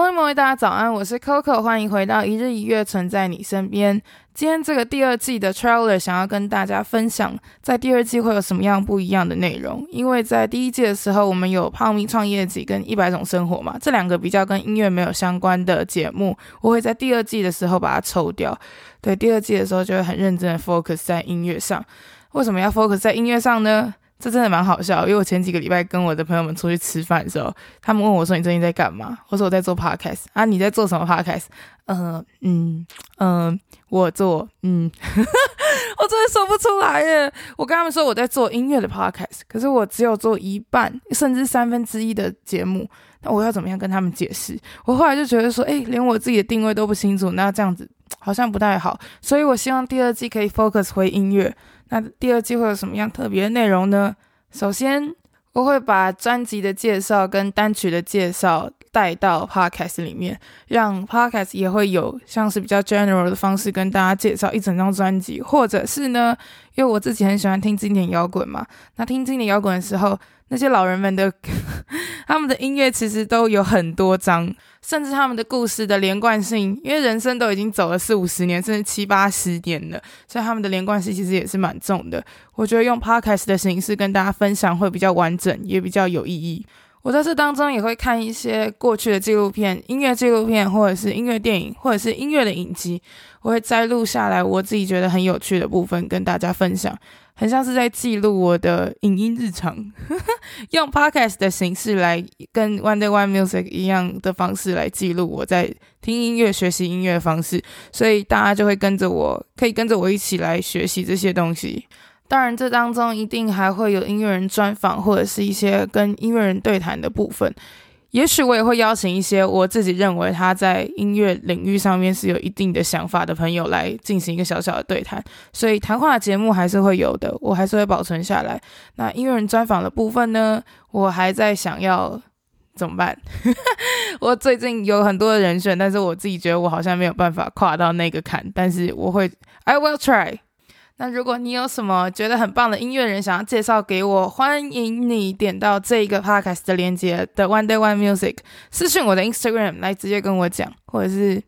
各位大家早安，我是 Coco，欢迎回到一日一乐，存在你身边。今天这个第二季的 trailer 想要跟大家分享，在第二季会有什么样不一样的内容？因为在第一季的时候，我们有泡咪创业集跟一百种生活嘛，这两个比较跟音乐没有相关的节目，我会在第二季的时候把它抽掉。对，第二季的时候就会很认真的 focus 在音乐上。为什么要 focus 在音乐上呢？这真的蛮好笑，因为我前几个礼拜跟我的朋友们出去吃饭的时候，他们问我说：“你最近在干嘛？”我说：“我在做 podcast 啊，你在做什么 podcast？” 呃，嗯嗯，我做嗯，我真的说不出来耶。我跟他们说我在做音乐的 podcast，可是我只有做一半甚至三分之一的节目，那我要怎么样跟他们解释？我后来就觉得说，诶，连我自己的定位都不清楚，那这样子好像不太好，所以我希望第二季可以 focus 回音乐。那第二季会有什么样特别的内容呢？首先，我会把专辑的介绍跟单曲的介绍带到 podcast 里面，让 podcast 也会有像是比较 general 的方式跟大家介绍一整张专辑，或者是呢，因为我自己很喜欢听经典摇滚嘛，那听经典摇滚的时候，那些老人们的他们的音乐其实都有很多张。甚至他们的故事的连贯性，因为人生都已经走了四五十年，甚至七八十年了，所以他们的连贯性其实也是蛮重的。我觉得用 podcast 的形式跟大家分享会比较完整，也比较有意义。我在这当中也会看一些过去的纪录片、音乐纪录片，或者是音乐电影，或者是音乐的影集，我会摘录下来我自己觉得很有趣的部分跟大家分享。很像是在记录我的影音日常，用 podcast 的形式来跟 One Day One Music 一样的方式来记录我在听音乐、学习音乐的方式，所以大家就会跟着我，可以跟着我一起来学习这些东西。当然，这当中一定还会有音乐人专访或者是一些跟音乐人对谈的部分。也许我也会邀请一些我自己认为他在音乐领域上面是有一定的想法的朋友来进行一个小小的对谈，所以谈话节目还是会有的，我还是会保存下来。那音乐人专访的部分呢，我还在想要怎么办？我最近有很多的人选，但是我自己觉得我好像没有办法跨到那个坎，但是我会，I will try。那如果你有什么觉得很棒的音乐人想要介绍给我，欢迎你点到这个 podcast 的链接的 One Day One Music 私讯我的 Instagram 来直接跟我讲，或者是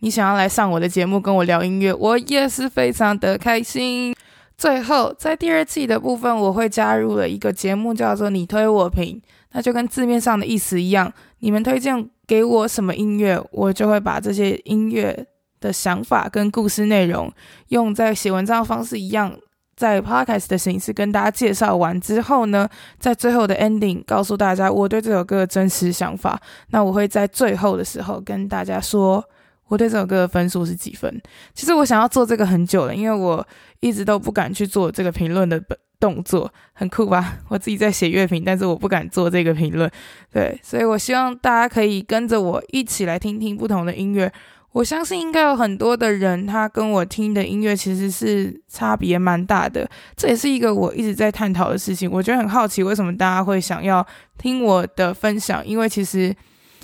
你想要来上我的节目跟我聊音乐，我也是非常的开心。最后，在第二季的部分，我会加入了一个节目，叫做“你推我评”，那就跟字面上的意思一样，你们推荐给我什么音乐，我就会把这些音乐。的想法跟故事内容，用在写文章的方式一样，在 podcast 的形式跟大家介绍完之后呢，在最后的 ending 告诉大家我对这首歌的真实想法。那我会在最后的时候跟大家说，我对这首歌的分数是几分。其实我想要做这个很久了，因为我一直都不敢去做这个评论的动作，很酷吧？我自己在写乐评，但是我不敢做这个评论。对，所以我希望大家可以跟着我一起来听听不同的音乐。我相信应该有很多的人，他跟我听的音乐其实是差别蛮大的。这也是一个我一直在探讨的事情。我觉得很好奇，为什么大家会想要听我的分享？因为其实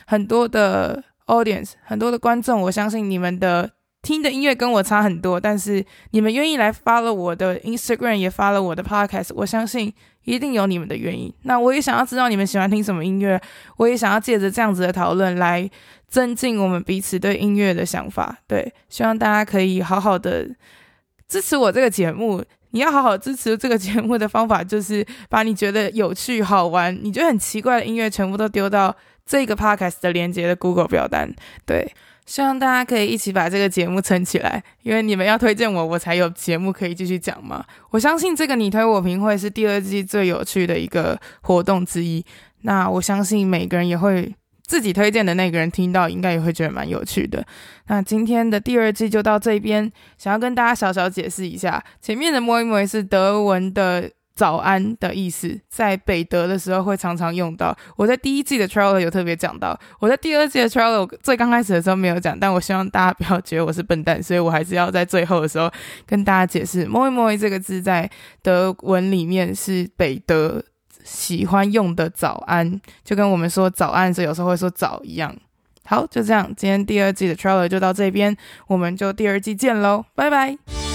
很多的 audience，很多的观众，我相信你们的听的音乐跟我差很多，但是你们愿意来 follow 我的 Instagram，也发了我的 podcast，我相信一定有你们的原因。那我也想要知道你们喜欢听什么音乐，我也想要借着这样子的讨论来。增进我们彼此对音乐的想法，对，希望大家可以好好的支持我这个节目。你要好好支持这个节目的方法，就是把你觉得有趣、好玩、你觉得很奇怪的音乐，全部都丢到这个 podcast 的连接的 Google 表单。对，希望大家可以一起把这个节目撑起来，因为你们要推荐我，我才有节目可以继续讲嘛。我相信这个你推我评会是第二季最有趣的一个活动之一。那我相信每个人也会。自己推荐的那个人听到，应该也会觉得蛮有趣的。那今天的第二季就到这边，想要跟大家小小解释一下，前面的摸一摸是德文的早安的意思，在北德的时候会常常用到。我在第一季的 trailer 有特别讲到，我在第二季的 trailer 最刚开始的时候没有讲，但我希望大家不要觉得我是笨蛋，所以我还是要在最后的时候跟大家解释，moi moi 这个字在德文里面是北德。喜欢用的早安，就跟我们说早安的时，有时候会说早一样。好，就这样，今天第二季的 trailer 就到这边，我们就第二季见喽，拜拜。